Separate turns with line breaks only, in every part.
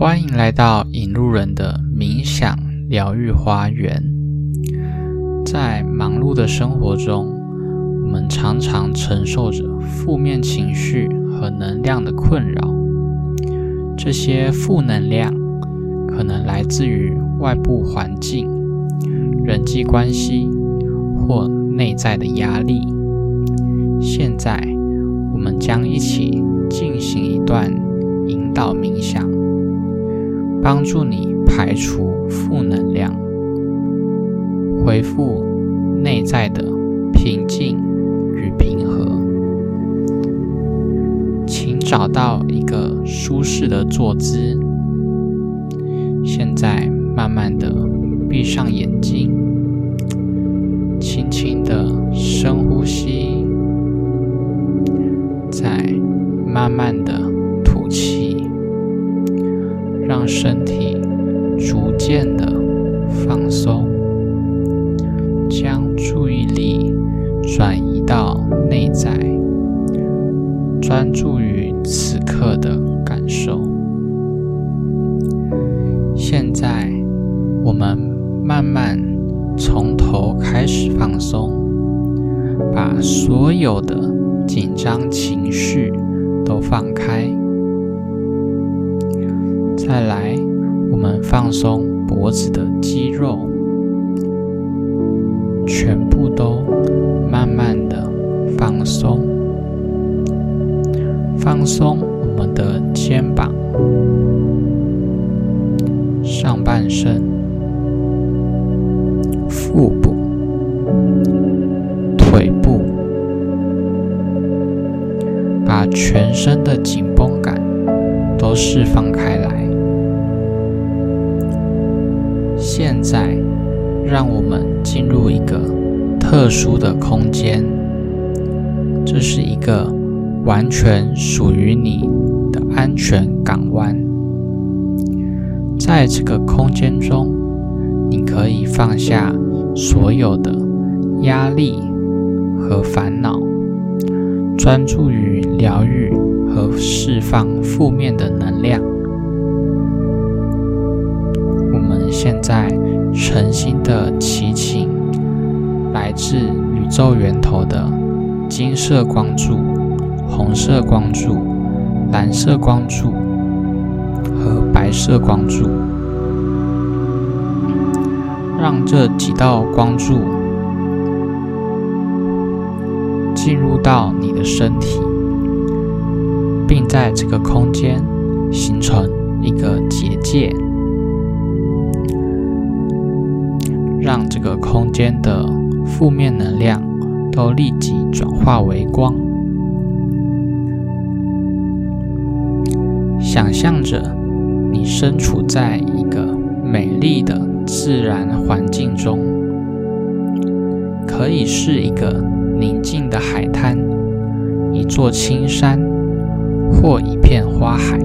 欢迎来到引路人的冥想疗愈花园。在忙碌的生活中，我们常常承受着负面情绪和能量的困扰。这些负能量可能来自于外部环境、人际关系或内在的压力。现在，我们将一起进行一段引导冥想。帮助你排除负能量，恢复内在的平静与平和。请找到一个舒适的坐姿。现在，慢慢的闭上眼睛，轻轻的深呼吸，再慢慢的。让身体逐渐的放松，将注意力转移到内在，专注于此刻的感受。现在，我们慢慢从头开始放松，把所有的紧张情绪都放开。再来，我们放松脖子的肌肉，全部都慢慢的放松，放松我们的肩膀、上半身、腹部、腿部，把全身的紧绷感都释放开来。现在，让我们进入一个特殊的空间。这是一个完全属于你的安全港湾。在这个空间中，你可以放下所有的压力和烦恼，专注于疗愈和释放负面的能量。现在，诚心的祈请来自宇宙源头的金色光柱、红色光柱、蓝色光柱和白色光柱，让这几道光柱进入到你的身体，并在这个空间形成一个结界。让这个空间的负面能量都立即转化为光。想象着你身处在一个美丽的自然环境中，可以是一个宁静的海滩、一座青山或一片花海。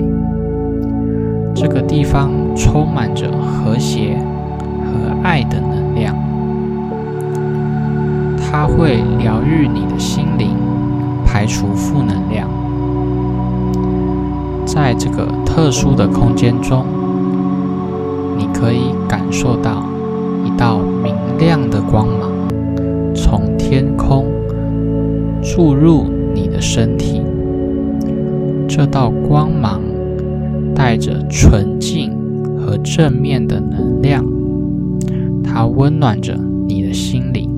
这个地方充满着和谐爱的能。量，它会疗愈你的心灵，排除负能量。在这个特殊的空间中，你可以感受到一道明亮的光芒从天空注入你的身体。这道光芒带着纯净和正面的能量。它温暖着你的心灵，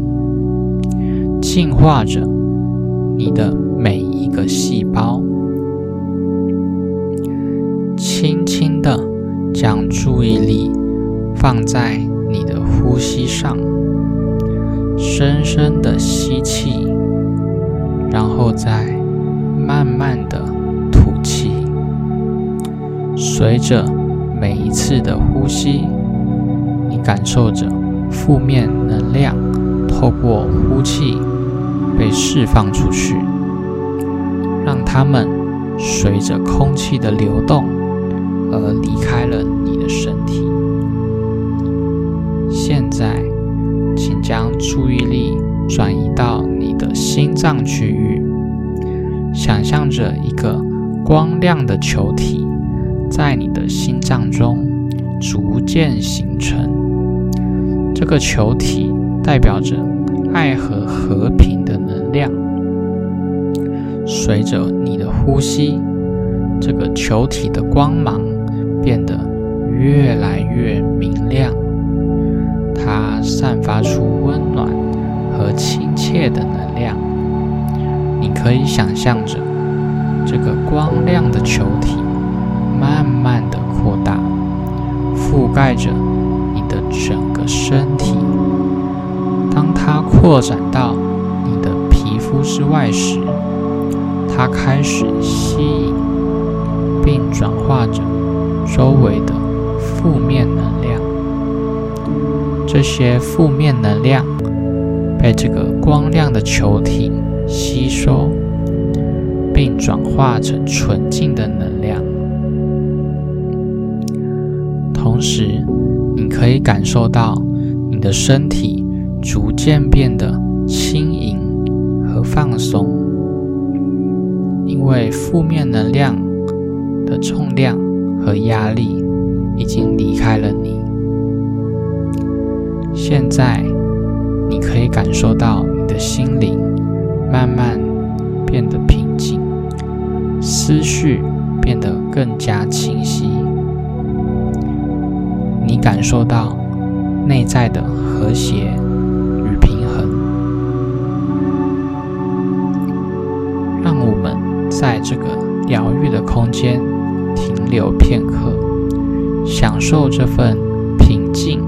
净化着你的每一个细胞。轻轻的将注意力放在你的呼吸上，深深的吸气，然后再慢慢的吐气。随着每一次的呼吸，你感受着。负面能量透过呼气被释放出去，让它们随着空气的流动而离开了你的身体。现在，请将注意力转移到你的心脏区域，想象着一个光亮的球体在你的心脏中逐渐形成。这个球体代表着爱和和平的能量。随着你的呼吸，这个球体的光芒变得越来越明亮。它散发出温暖和亲切的能量。你可以想象着这个光亮的球体慢慢的扩大，覆盖着你的整身体。当它扩展到你的皮肤之外时，它开始吸引并转化着周围的负面能量。这些负面能量被这个光亮的球体吸收，并转化成纯净的能量。同时，可以感受到你的身体逐渐变得轻盈和放松，因为负面能量的重量和压力已经离开了你。现在，你可以感受到你的心灵慢慢变得平静，思绪变得更加清晰。你感受到内在的和谐与平衡。让我们在这个疗愈的空间停留片刻，享受这份平静。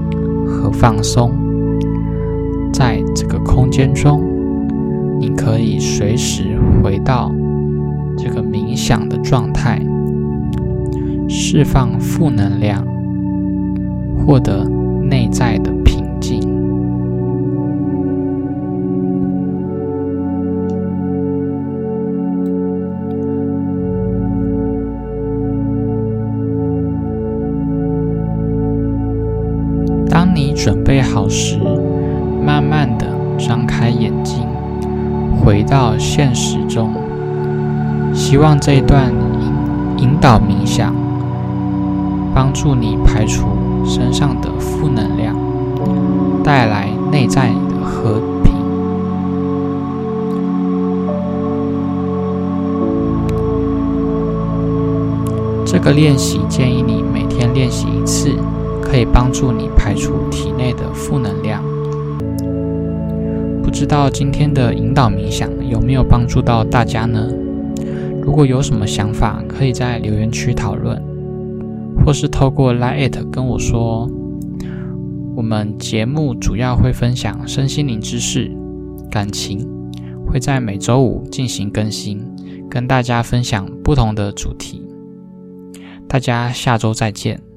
和放松，在这个空间中，你可以随时回到这个冥想的状态，释放负能量，获得内在的平静。当你准备好时，慢慢的张开眼睛，回到现实中。希望这一段引导冥想，帮助你排除，带来内在的和平。这个练习建议你每天练习一次。可以帮助你排除体内的负能量。不知道今天的引导冥想有没有帮助到大家呢？如果有什么想法，可以在留言区讨论，或是透过 Line it 跟我说。我们节目主要会分享身心灵知识、感情，会在每周五进行更新，跟大家分享不同的主题。大家下周再见。